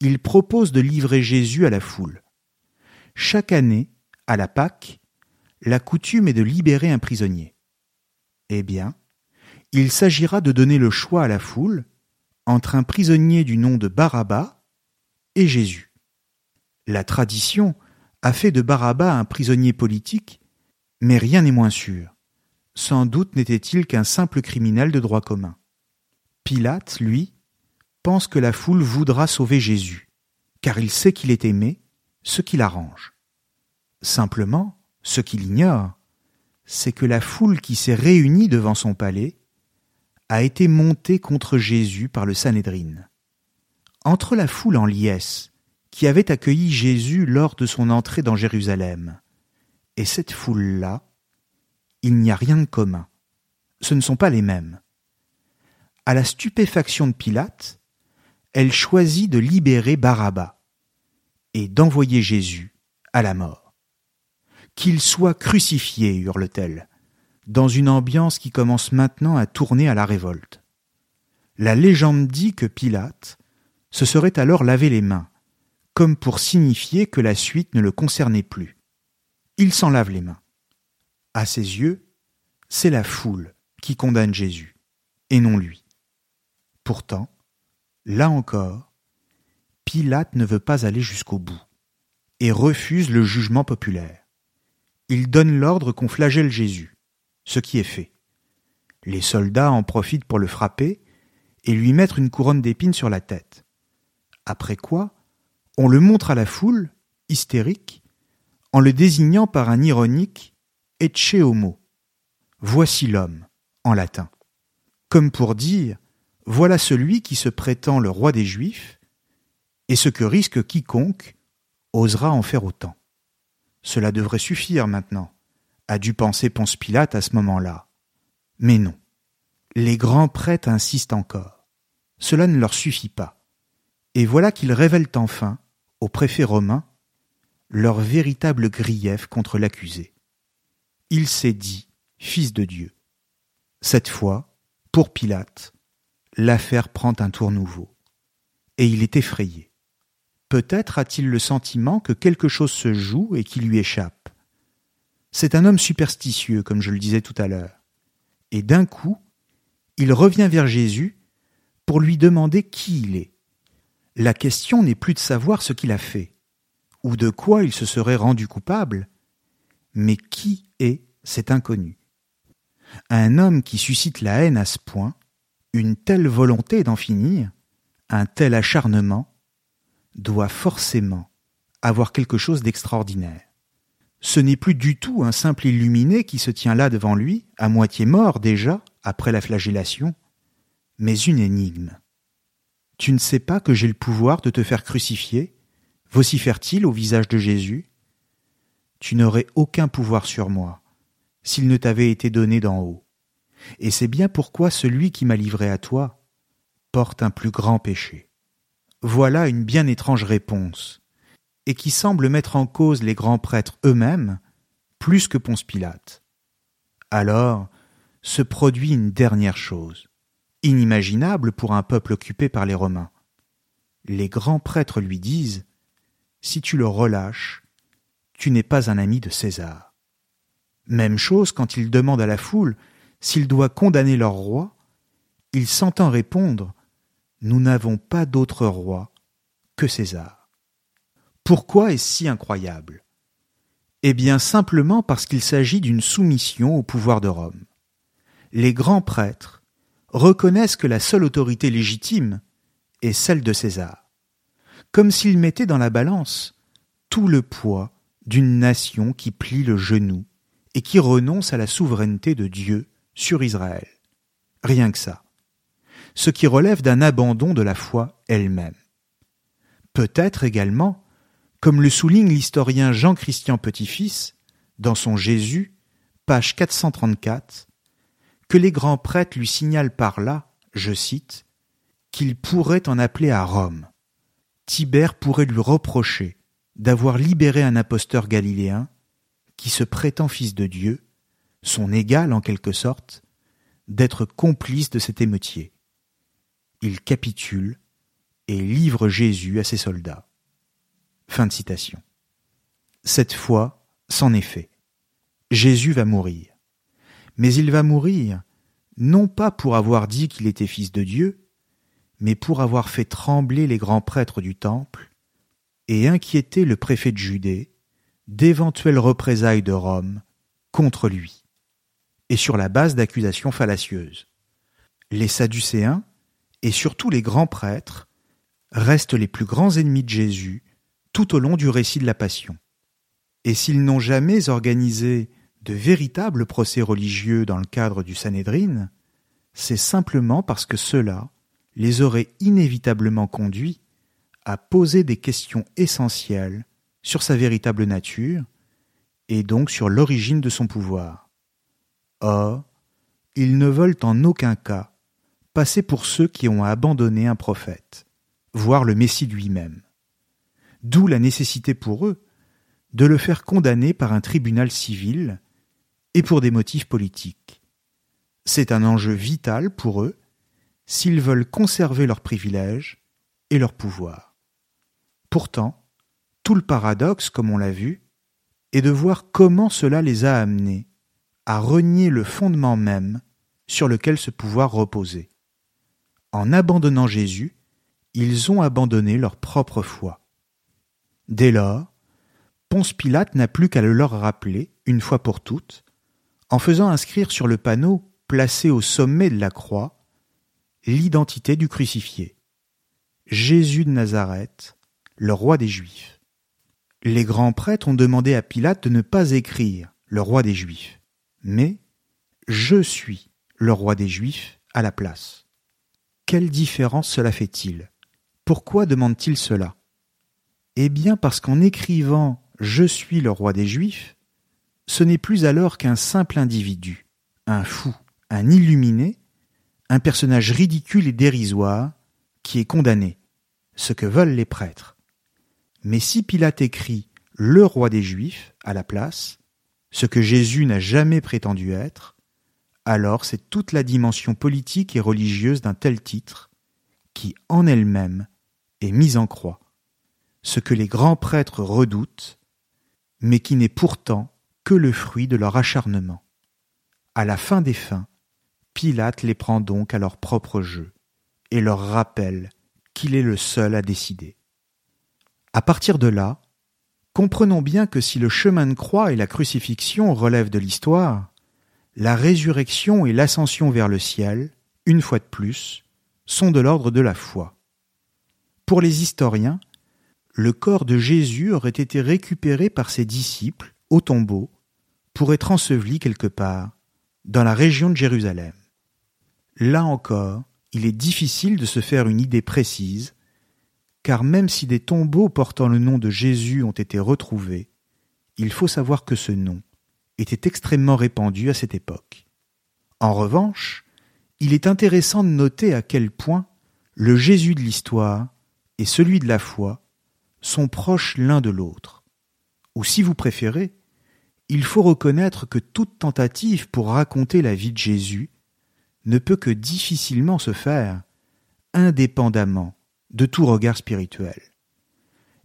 D: Il propose de livrer Jésus à la foule. Chaque année, à la Pâque, la coutume est de libérer un prisonnier. Eh bien, il s'agira de donner le choix à la foule entre un prisonnier du nom de Barabbas et Jésus. La tradition a fait de Barabbas un prisonnier politique, mais rien n'est moins sûr. Sans doute n'était-il qu'un simple criminel de droit commun. Pilate, lui, pense que la foule voudra sauver Jésus, car il sait qu'il est aimé, ce qui l'arrange. Simplement, ce qu'il ignore, c'est que la foule qui s'est réunie devant son palais a été montée contre Jésus par le Sanhédrin. Entre la foule en liesse, qui avait accueilli Jésus lors de son entrée dans Jérusalem, et cette foule-là, il n'y a rien de commun. Ce ne sont pas les mêmes. À la stupéfaction de Pilate, elle choisit de libérer Barabbas et d'envoyer Jésus à la mort. Qu'il soit crucifié, hurle-t-elle, dans une ambiance qui commence maintenant à tourner à la révolte. La légende dit que Pilate se serait alors lavé les mains, comme pour signifier que la suite ne le concernait plus. Il s'en lave les mains. À ses yeux, c'est la foule qui condamne Jésus, et non lui. Pourtant, là encore, Pilate ne veut pas aller jusqu'au bout, et refuse le jugement populaire. Il donne l'ordre qu'on flagelle Jésus, ce qui est fait. Les soldats en profitent pour le frapper et lui mettre une couronne d'épines sur la tête. Après quoi, on le montre à la foule, hystérique, en le désignant par un ironique Ecce homo. Voici l'homme, en latin. Comme pour dire Voilà celui qui se prétend le roi des Juifs, et ce que risque quiconque osera en faire autant. Cela devrait suffire maintenant, a dû penser Ponce Pilate à ce moment-là. Mais non. Les grands prêtres insistent encore. Cela ne leur suffit pas. Et voilà qu'ils révèlent enfin, au préfet romain, leur véritable grief contre l'accusé. Il s'est dit Fils de Dieu. Cette fois, pour Pilate, l'affaire prend un tour nouveau. Et il est effrayé. Peut-être a-t-il le sentiment que quelque chose se joue et qui lui échappe. C'est un homme superstitieux, comme je le disais tout à l'heure. Et d'un coup, il revient vers Jésus pour lui demander qui il est. La question n'est plus de savoir ce qu'il a fait, ou de quoi il se serait rendu coupable, mais qui est cet inconnu? Un homme qui suscite la haine à ce point, une telle volonté d'en finir, un tel acharnement, doit forcément avoir quelque chose d'extraordinaire. Ce n'est plus du tout un simple illuminé qui se tient là devant lui, à moitié mort déjà, après la flagellation, mais une énigme. Tu ne sais pas que j'ai le pouvoir de te faire crucifier? Vocifère-t-il au visage de Jésus? Tu n'aurais aucun pouvoir sur moi, s'il ne t'avait été donné d'en haut. Et c'est bien pourquoi celui qui m'a livré à toi porte un plus grand péché. Voilà une bien étrange réponse, et qui semble mettre en cause les grands prêtres eux-mêmes plus que Ponce Pilate. Alors se produit une dernière chose, inimaginable pour un peuple occupé par les Romains. Les grands prêtres lui disent Si tu le relâches, tu n'es pas un ami de César. Même chose quand il demande à la foule s'il doit condamner leur roi, il s'entend répondre nous n'avons pas d'autre roi que César. Pourquoi est-ce si incroyable? Eh bien simplement parce qu'il s'agit d'une soumission au pouvoir de Rome. Les grands prêtres reconnaissent que la seule autorité légitime est celle de César, comme s'ils mettaient dans la balance tout le poids d'une nation qui plie le genou et qui renonce à la souveraineté de Dieu sur Israël. Rien que ça. Ce qui relève d'un abandon de la foi elle-même. Peut-être également, comme le souligne l'historien Jean-Christian Petit-Fils dans son Jésus, page 434, que les grands prêtres lui signalent par là, je cite, qu'il pourrait en appeler à Rome. Tibère pourrait lui reprocher d'avoir libéré un imposteur galiléen qui se prétend fils de Dieu, son égal en quelque sorte, d'être complice de cet émeutier. Il capitule et livre Jésus à ses soldats. Fin de citation. Cette fois, c'en est fait. Jésus va mourir. Mais il va mourir non pas pour avoir dit qu'il était fils de Dieu, mais pour avoir fait trembler les grands prêtres du temple et inquiéter le préfet de Judée d'éventuelles représailles de Rome contre lui, et sur la base d'accusations fallacieuses. Les Sadducéens, et surtout les grands prêtres, restent les plus grands ennemis de Jésus tout au long du récit de la Passion. Et s'ils n'ont jamais organisé de véritables procès religieux dans le cadre du Sanhédrin, c'est simplement parce que cela les aurait inévitablement conduits à poser des questions essentielles sur sa véritable nature et donc sur l'origine de son pouvoir. Or, ils ne veulent en aucun cas passer pour ceux qui ont abandonné un prophète, voire le Messie lui-même. D'où la nécessité pour eux de le faire condamner par un tribunal civil et pour des motifs politiques. C'est un enjeu vital pour eux s'ils veulent conserver leurs privilèges et leur pouvoir. Pourtant, tout le paradoxe, comme on l'a vu, est de voir comment cela les a amenés à renier le fondement même sur lequel ce pouvoir reposait. En abandonnant Jésus, ils ont abandonné leur propre foi. Dès lors, Ponce Pilate n'a plus qu'à le leur rappeler, une fois pour toutes, en faisant inscrire sur le panneau placé au sommet de la croix l'identité du crucifié. Jésus de Nazareth, le roi des Juifs les grands prêtres ont demandé à Pilate de ne pas écrire le roi des Juifs, mais je suis le roi des Juifs à la place. Quelle différence cela fait-il? Pourquoi demande-t-il cela? Eh bien parce qu'en écrivant Je suis le roi des Juifs, ce n'est plus alors qu'un simple individu, un fou, un illuminé, un personnage ridicule et dérisoire qui est condamné, ce que veulent les prêtres. Mais si Pilate écrit le roi des Juifs à la place, ce que Jésus n'a jamais prétendu être, alors c'est toute la dimension politique et religieuse d'un tel titre qui, en elle-même, est mise en croix, ce que les grands prêtres redoutent, mais qui n'est pourtant que le fruit de leur acharnement. À la fin des fins, Pilate les prend donc à leur propre jeu et leur rappelle qu'il est le seul à décider. À partir de là, comprenons bien que si le chemin de croix et la crucifixion relèvent de l'histoire, la résurrection et l'ascension vers le ciel, une fois de plus, sont de l'ordre de la foi. Pour les historiens, le corps de Jésus aurait été récupéré par ses disciples au tombeau pour être enseveli quelque part dans la région de Jérusalem. Là encore, il est difficile de se faire une idée précise car même si des tombeaux portant le nom de Jésus ont été retrouvés, il faut savoir que ce nom était extrêmement répandu à cette époque. En revanche, il est intéressant de noter à quel point le Jésus de l'histoire et celui de la foi sont proches l'un de l'autre. Ou si vous préférez, il faut reconnaître que toute tentative pour raconter la vie de Jésus ne peut que difficilement se faire indépendamment de tout regard spirituel.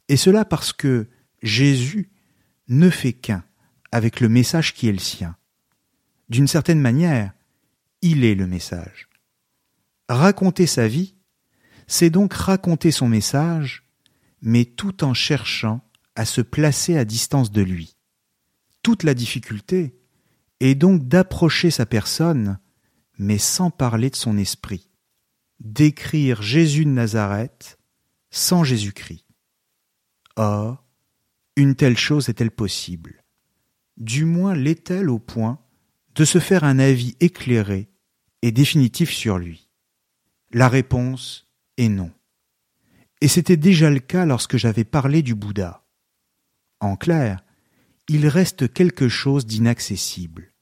D: Et cela parce que Jésus ne fait qu'un avec le message qui est le sien. D'une certaine manière, il est le message. Raconter sa vie, c'est donc raconter son message, mais tout en cherchant à se placer à distance de lui. Toute la difficulté est donc d'approcher sa personne, mais sans parler de son esprit d'écrire Jésus de Nazareth sans Jésus-Christ. Or, une telle chose est-elle possible? Du moins l'est-elle au point de se faire un avis éclairé et définitif sur lui? La réponse est non. Et c'était déjà le cas lorsque j'avais parlé du Bouddha. En clair, il reste quelque chose d'inaccessible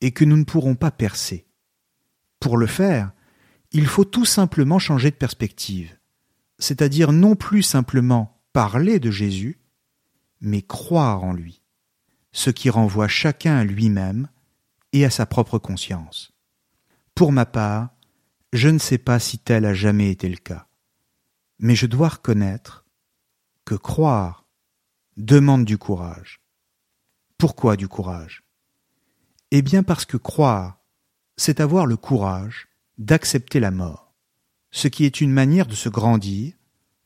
D: et que nous ne pourrons pas percer. Pour le faire, il faut tout simplement changer de perspective, c'est-à-dire non plus simplement parler de Jésus, mais croire en lui, ce qui renvoie chacun à lui-même et à sa propre conscience. Pour ma part, je ne sais pas si tel a jamais été le cas, mais je dois reconnaître que croire demande du courage. Pourquoi du courage? Eh bien parce que croire, c'est avoir le courage d'accepter la mort, ce qui est une manière de se grandir,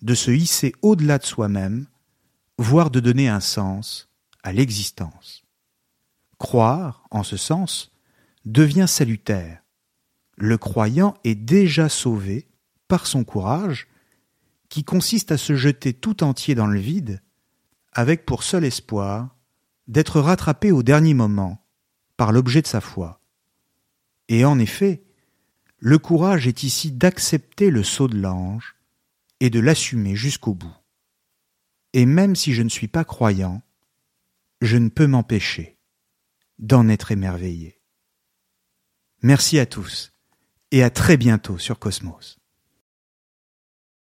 D: de se hisser au-delà de soi-même, voire de donner un sens à l'existence. Croire, en ce sens, devient salutaire. Le croyant est déjà sauvé par son courage, qui consiste à se jeter tout entier dans le vide, avec pour seul espoir d'être rattrapé au dernier moment par l'objet de sa foi. Et en effet, le courage est ici d'accepter le sceau de l'ange et de l'assumer jusqu'au bout. Et même si je ne suis pas croyant, je ne peux m'empêcher d'en être émerveillé. Merci à tous et à très bientôt sur Cosmos.